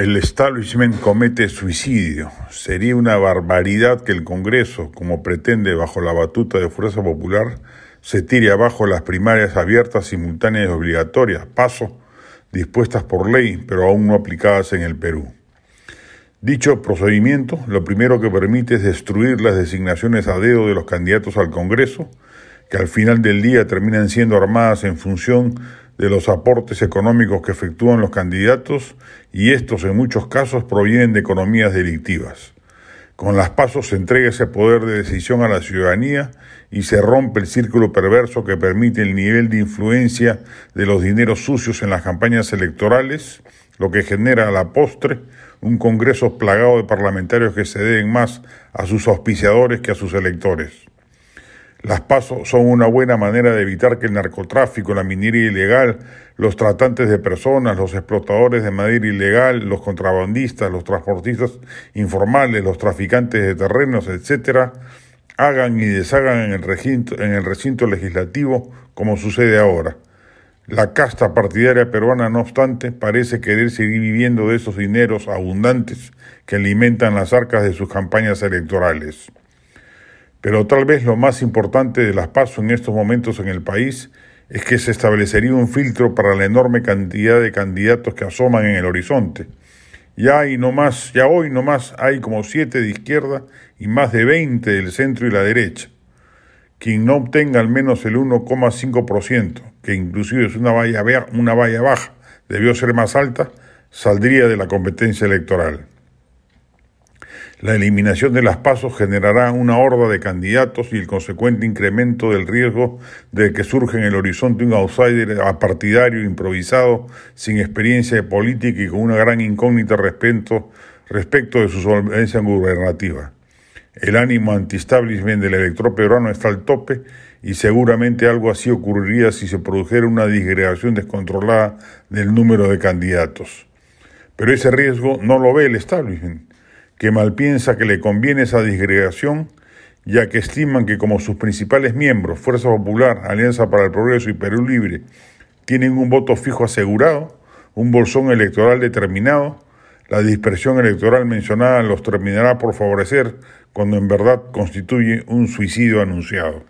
El establishment comete suicidio. Sería una barbaridad que el Congreso, como pretende bajo la batuta de Fuerza Popular, se tire abajo las primarias abiertas, simultáneas y obligatorias, paso, dispuestas por ley, pero aún no aplicadas en el Perú. Dicho procedimiento, lo primero que permite es destruir las designaciones a dedo de los candidatos al Congreso, que al final del día terminan siendo armadas en función de los aportes económicos que efectúan los candidatos y estos en muchos casos provienen de economías delictivas. Con las pasos se entrega ese poder de decisión a la ciudadanía y se rompe el círculo perverso que permite el nivel de influencia de los dineros sucios en las campañas electorales, lo que genera a la postre un Congreso plagado de parlamentarios que se deben más a sus auspiciadores que a sus electores. Las pasos son una buena manera de evitar que el narcotráfico, la minería ilegal, los tratantes de personas, los explotadores de madera ilegal, los contrabandistas, los transportistas informales, los traficantes de terrenos, etcétera, hagan y deshagan en el recinto, en el recinto legislativo como sucede ahora. La casta partidaria peruana, no obstante, parece querer seguir viviendo de esos dineros abundantes que alimentan las arcas de sus campañas electorales. Pero tal vez lo más importante de las PASO en estos momentos en el país es que se establecería un filtro para la enorme cantidad de candidatos que asoman en el horizonte. Ya hay no más, ya hoy no más hay como siete de izquierda y más de 20 del centro y la derecha. Quien no obtenga al menos el 1,5%, que inclusive es una valla, una valla baja, debió ser más alta, saldría de la competencia electoral. La eliminación de las pasos generará una horda de candidatos y el consecuente incremento del riesgo de que surja en el horizonte un outsider apartidario, improvisado, sin experiencia de política y con una gran incógnita respecto, de su solvencia gubernativa. El ánimo anti-establishment del elector peruano está al tope y seguramente algo así ocurriría si se produjera una disgregación descontrolada del número de candidatos. Pero ese riesgo no lo ve el establishment que malpiensa que le conviene esa disgregación, ya que estiman que como sus principales miembros, Fuerza Popular, Alianza para el Progreso y Perú Libre, tienen un voto fijo asegurado, un bolsón electoral determinado, la dispersión electoral mencionada los terminará por favorecer cuando en verdad constituye un suicidio anunciado.